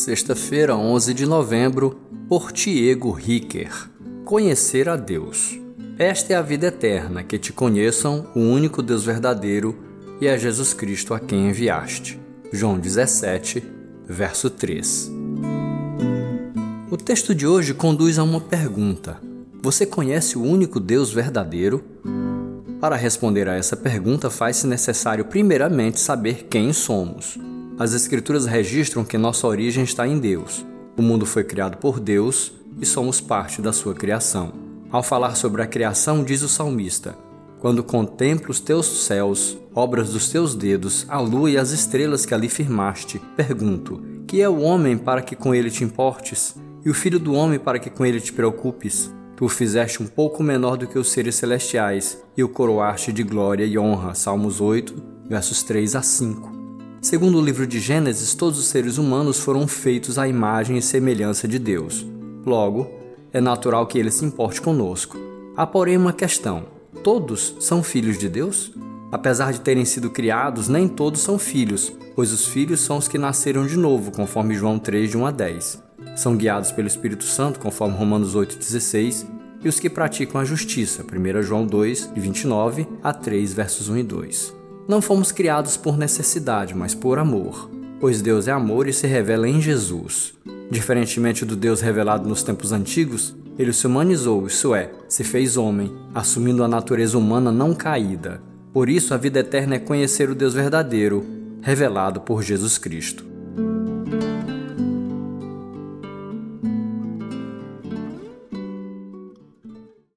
sexta-feira, 11 de novembro, por Tiago Ricker. Conhecer a Deus. Esta é a vida eterna, que te conheçam o único Deus verdadeiro e a Jesus Cristo a quem enviaste. João 17, verso 3. O texto de hoje conduz a uma pergunta: Você conhece o único Deus verdadeiro? Para responder a essa pergunta, faz-se necessário primeiramente saber quem somos. As Escrituras registram que nossa origem está em Deus. O mundo foi criado por Deus e somos parte da sua criação. Ao falar sobre a criação, diz o salmista: Quando contemplo os teus céus, obras dos teus dedos, a lua e as estrelas que ali firmaste, pergunto: Que é o homem para que com ele te importes? E o filho do homem para que com ele te preocupes? Tu o fizeste um pouco menor do que os seres celestiais e o coroaste de glória e honra. Salmos 8, versos 3 a 5. Segundo o livro de Gênesis, todos os seres humanos foram feitos à imagem e semelhança de Deus. Logo, é natural que ele se importe conosco. Há, porém, uma questão: todos são filhos de Deus? Apesar de terem sido criados, nem todos são filhos, pois os filhos são os que nasceram de novo, conforme João 3, de 1 a 10. São guiados pelo Espírito Santo, conforme Romanos 8,16, e os que praticam a justiça, 1 João 2, de 29 a 3, versos 1 e 2. Não fomos criados por necessidade, mas por amor, pois Deus é amor e se revela em Jesus. Diferentemente do Deus revelado nos tempos antigos, ele se humanizou, isso é, se fez homem, assumindo a natureza humana não caída. Por isso, a vida eterna é conhecer o Deus verdadeiro, revelado por Jesus Cristo.